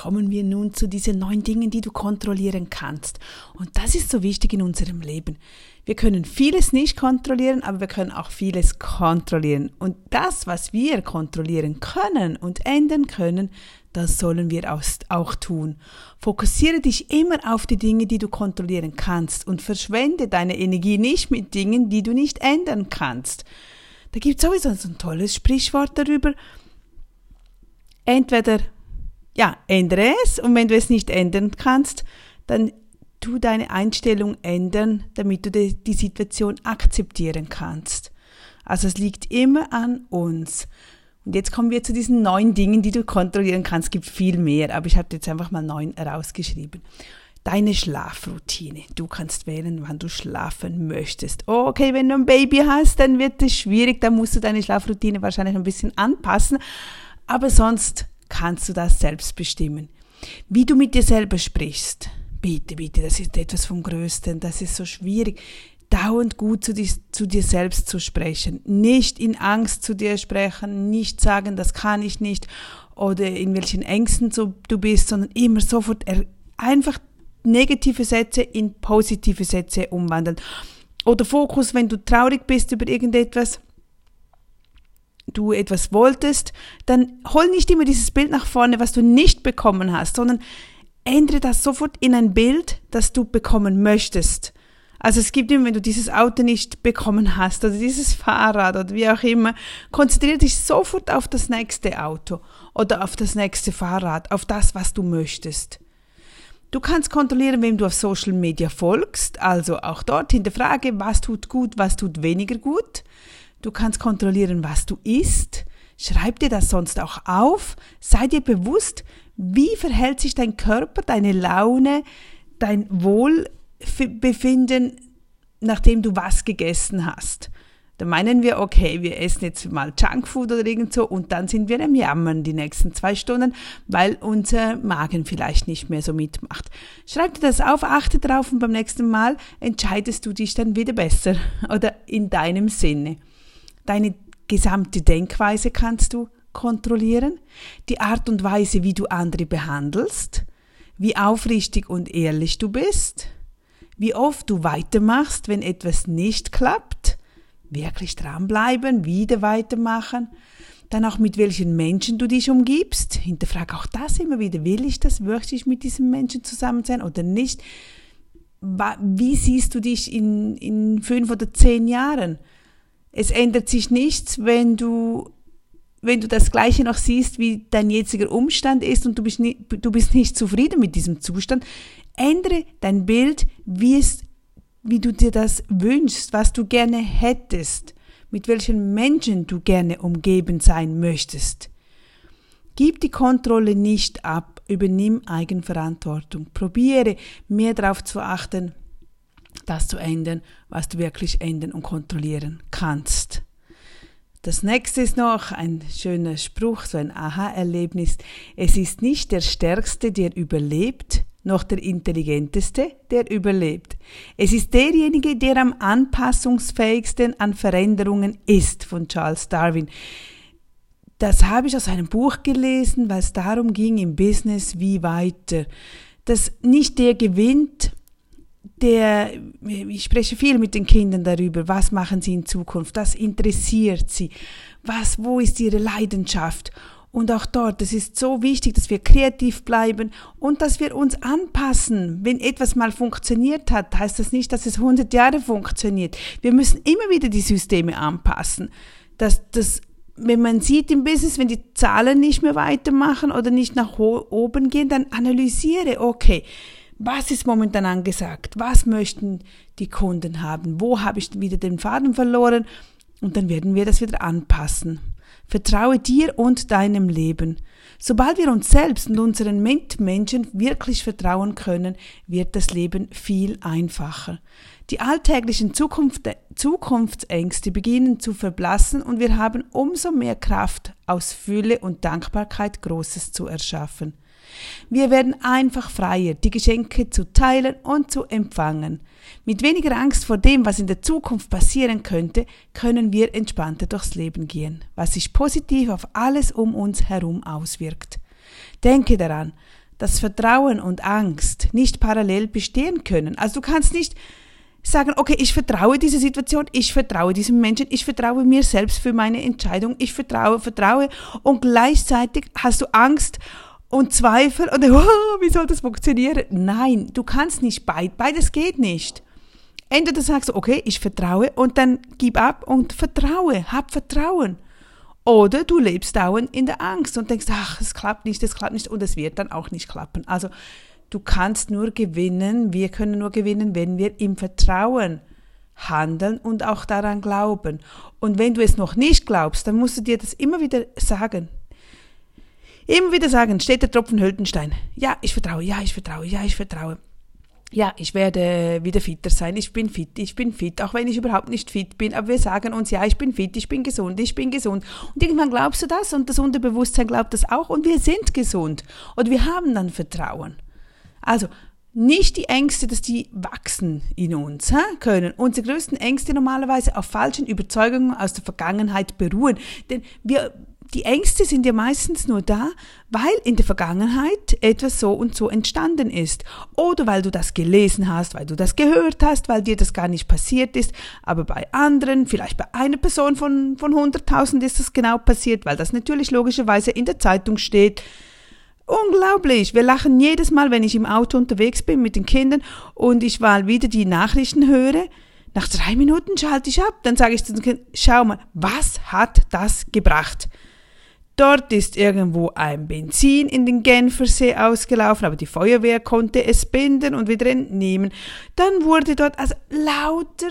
kommen wir nun zu diesen neun Dingen, die du kontrollieren kannst. Und das ist so wichtig in unserem Leben. Wir können vieles nicht kontrollieren, aber wir können auch vieles kontrollieren. Und das, was wir kontrollieren können und ändern können, das sollen wir auch tun. Fokussiere dich immer auf die Dinge, die du kontrollieren kannst und verschwende deine Energie nicht mit Dingen, die du nicht ändern kannst. Da gibt es sowieso so ein tolles Sprichwort darüber. Entweder, ja, ändere es und wenn du es nicht ändern kannst, dann tu deine Einstellung ändern, damit du die, Situation akzeptieren kannst. Also es liegt immer an uns. Und jetzt kommen wir zu diesen neun Dingen, die du kontrollieren kannst. Es gibt viel mehr, aber ich habe jetzt einfach mal neun herausgeschrieben. Deine Schlafroutine. Du kannst wählen, wann du schlafen möchtest. Okay, wenn du ein Baby hast, dann wird es schwierig. Dann musst du deine Schlafroutine wahrscheinlich ein bisschen anpassen. Aber sonst kannst du das selbst bestimmen. Wie du mit dir selber sprichst. Bitte, bitte, das ist etwas vom Größten. Das ist so schwierig dauernd gut zu, dir, zu dir selbst zu sprechen, nicht in Angst zu dir sprechen, nicht sagen, das kann ich nicht oder in welchen Ängsten du bist, sondern immer sofort einfach negative Sätze in positive Sätze umwandeln. Oder Fokus, wenn du traurig bist über irgendetwas, du etwas wolltest, dann hol nicht immer dieses Bild nach vorne, was du nicht bekommen hast, sondern ändere das sofort in ein Bild, das du bekommen möchtest. Also es gibt immer, wenn du dieses Auto nicht bekommen hast oder dieses Fahrrad oder wie auch immer, konzentriere dich sofort auf das nächste Auto oder auf das nächste Fahrrad, auf das, was du möchtest. Du kannst kontrollieren, wem du auf Social Media folgst, also auch dort hinterfrage, was tut gut, was tut weniger gut. Du kannst kontrollieren, was du isst. Schreib dir das sonst auch auf. Sei dir bewusst, wie verhält sich dein Körper, deine Laune, dein Wohl, befinden, nachdem du was gegessen hast. Da meinen wir, okay, wir essen jetzt mal Junkfood oder irgend so und dann sind wir am Jammern die nächsten zwei Stunden, weil unser Magen vielleicht nicht mehr so mitmacht. Schreib dir das auf, achte drauf und beim nächsten Mal entscheidest du dich dann wieder besser oder in deinem Sinne. Deine gesamte Denkweise kannst du kontrollieren, die Art und Weise, wie du andere behandelst, wie aufrichtig und ehrlich du bist, wie oft du weitermachst, wenn etwas nicht klappt, wirklich dranbleiben, wieder weitermachen, dann auch mit welchen Menschen du dich umgibst, hinterfrag auch das immer wieder, will ich das, möchte ich mit diesem Menschen zusammen sein oder nicht, wie siehst du dich in, in fünf oder zehn Jahren? Es ändert sich nichts, wenn du wenn du das Gleiche noch siehst, wie dein jetziger Umstand ist und du bist, nie, du bist nicht zufrieden mit diesem Zustand, ändere dein Bild, wie, es, wie du dir das wünschst, was du gerne hättest, mit welchen Menschen du gerne umgeben sein möchtest. Gib die Kontrolle nicht ab, übernimm Eigenverantwortung. Probiere mehr darauf zu achten, das zu ändern, was du wirklich ändern und kontrollieren kannst. Das nächste ist noch ein schöner Spruch, so ein Aha-Erlebnis. Es ist nicht der Stärkste, der überlebt, noch der Intelligenteste, der überlebt. Es ist derjenige, der am anpassungsfähigsten an Veränderungen ist, von Charles Darwin. Das habe ich aus einem Buch gelesen, weil es darum ging im Business, wie weiter. Dass nicht der gewinnt, der, ich spreche viel mit den Kindern darüber, was machen sie in Zukunft, das interessiert sie, was, wo ist ihre Leidenschaft. Und auch dort, es ist so wichtig, dass wir kreativ bleiben und dass wir uns anpassen. Wenn etwas mal funktioniert hat, heißt das nicht, dass es 100 Jahre funktioniert. Wir müssen immer wieder die Systeme anpassen. Dass das, wenn man sieht im Business, wenn die Zahlen nicht mehr weitermachen oder nicht nach oben gehen, dann analysiere, okay, was ist momentan angesagt? Was möchten die Kunden haben? Wo habe ich wieder den Faden verloren? Und dann werden wir das wieder anpassen. Vertraue dir und deinem Leben. Sobald wir uns selbst und unseren Mitmenschen wirklich vertrauen können, wird das Leben viel einfacher. Die alltäglichen Zukunft, Zukunftsängste beginnen zu verblassen und wir haben umso mehr Kraft, aus Fülle und Dankbarkeit Großes zu erschaffen. Wir werden einfach freier, die Geschenke zu teilen und zu empfangen. Mit weniger Angst vor dem, was in der Zukunft passieren könnte, können wir entspannter durchs Leben gehen, was sich positiv auf alles um uns herum auswirkt. Denke daran, dass Vertrauen und Angst nicht parallel bestehen können. Also du kannst nicht sagen, okay, ich vertraue dieser Situation, ich vertraue diesem Menschen, ich vertraue mir selbst für meine Entscheidung, ich vertraue, vertraue und gleichzeitig hast du Angst und Zweifel und oh, wie soll das funktionieren? Nein, du kannst nicht beid, beides geht nicht. Entweder sagst du, okay, ich vertraue und dann gib ab und vertraue, hab Vertrauen. Oder du lebst dauernd in der Angst und denkst, ach, es klappt nicht, es klappt nicht und es wird dann auch nicht klappen. Also du kannst nur gewinnen, wir können nur gewinnen, wenn wir im Vertrauen handeln und auch daran glauben. Und wenn du es noch nicht glaubst, dann musst du dir das immer wieder sagen. Immer wieder sagen, steht der Tropfen Höllenstein. Ja, ich vertraue, ja, ich vertraue, ja, ich vertraue ja, ich werde wieder fitter sein, ich bin fit, ich bin fit, auch wenn ich überhaupt nicht fit bin, aber wir sagen uns, ja, ich bin fit, ich bin gesund, ich bin gesund. Und irgendwann glaubst du das und das Unterbewusstsein glaubt das auch und wir sind gesund und wir haben dann Vertrauen. Also, nicht die Ängste, dass die wachsen in uns hä, können. Unsere größten Ängste normalerweise auf falschen Überzeugungen aus der Vergangenheit beruhen. Denn wir die Ängste sind ja meistens nur da, weil in der Vergangenheit etwas so und so entstanden ist. Oder weil du das gelesen hast, weil du das gehört hast, weil dir das gar nicht passiert ist. Aber bei anderen, vielleicht bei einer Person von, von 100.000 ist das genau passiert, weil das natürlich logischerweise in der Zeitung steht. Unglaublich. Wir lachen jedes Mal, wenn ich im Auto unterwegs bin mit den Kindern und ich mal wieder die Nachrichten höre. Nach drei Minuten schalte ich ab. Dann sage ich zu den Kindern, schau mal, was hat das gebracht? Dort ist irgendwo ein Benzin in den Genfersee ausgelaufen, aber die Feuerwehr konnte es binden und wieder entnehmen. Dann wurde dort also lauter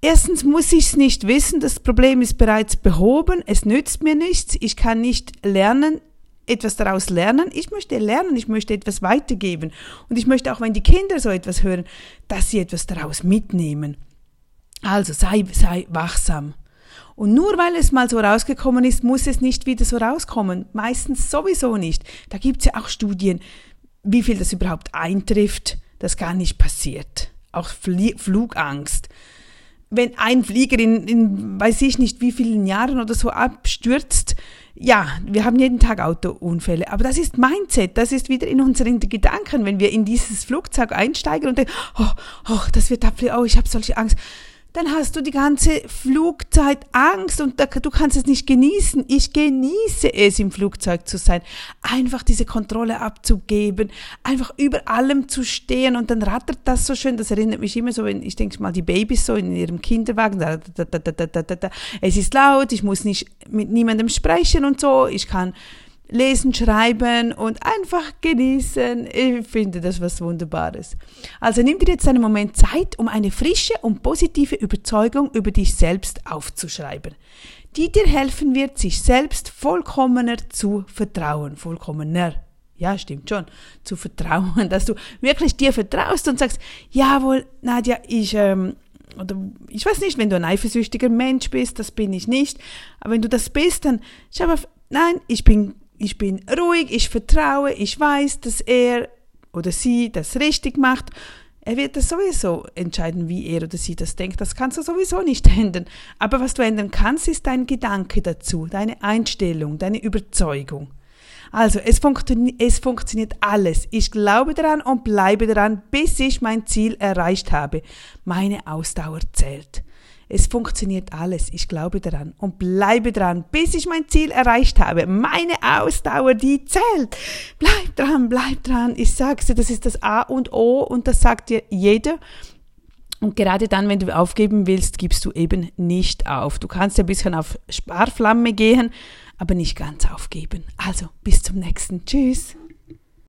Erstens muss ich es nicht wissen, das Problem ist bereits behoben, es nützt mir nichts, ich kann nicht lernen, etwas daraus lernen. Ich möchte lernen, ich möchte etwas weitergeben. Und ich möchte auch, wenn die Kinder so etwas hören, dass sie etwas daraus mitnehmen. Also sei, sei wachsam. Und nur weil es mal so rausgekommen ist, muss es nicht wieder so rauskommen. Meistens sowieso nicht. Da gibt's ja auch Studien, wie viel das überhaupt eintrifft, das gar nicht passiert. Auch Flie Flugangst. Wenn ein Flieger in, in weiß ich nicht wie vielen Jahren oder so abstürzt, ja, wir haben jeden Tag Autounfälle, aber das ist Mindset, das ist wieder in unseren Gedanken, wenn wir in dieses Flugzeug einsteigen und denken, oh, oh das wird abfliegen, oh, ich habe solche Angst dann hast du die ganze Flugzeit Angst und du kannst es nicht genießen. Ich genieße es, im Flugzeug zu sein. Einfach diese Kontrolle abzugeben, einfach über allem zu stehen und dann rattert das so schön. Das erinnert mich immer so, wenn ich denke mal, die Babys so in ihrem Kinderwagen, da, da, da, da, da, da, da. es ist laut, ich muss nicht mit niemandem sprechen und so, ich kann lesen, schreiben und einfach genießen. Ich finde das was Wunderbares. Also nimm dir jetzt einen Moment Zeit, um eine frische und positive Überzeugung über dich selbst aufzuschreiben, die dir helfen wird, sich selbst vollkommener zu vertrauen. Vollkommener. Ja, stimmt schon. Zu vertrauen, dass du wirklich dir vertraust und sagst, jawohl, Nadja, ich, ähm, oder ich weiß nicht, wenn du ein eifersüchtiger Mensch bist, das bin ich nicht, aber wenn du das bist, dann schau auf, nein, ich bin ich bin ruhig, ich vertraue, ich weiß, dass er oder sie das richtig macht. Er wird das sowieso entscheiden, wie er oder sie das denkt. Das kannst du sowieso nicht ändern. Aber was du ändern kannst, ist dein Gedanke dazu, deine Einstellung, deine Überzeugung. Also, es, funktio es funktioniert alles. Ich glaube daran und bleibe daran, bis ich mein Ziel erreicht habe. Meine Ausdauer zählt. Es funktioniert alles. Ich glaube daran und bleibe dran, bis ich mein Ziel erreicht habe. Meine Ausdauer, die zählt. Bleib dran, bleib dran. Ich sag's dir, das ist das A und O und das sagt dir jeder. Und gerade dann, wenn du aufgeben willst, gibst du eben nicht auf. Du kannst ein bisschen auf Sparflamme gehen, aber nicht ganz aufgeben. Also, bis zum nächsten. Tschüss.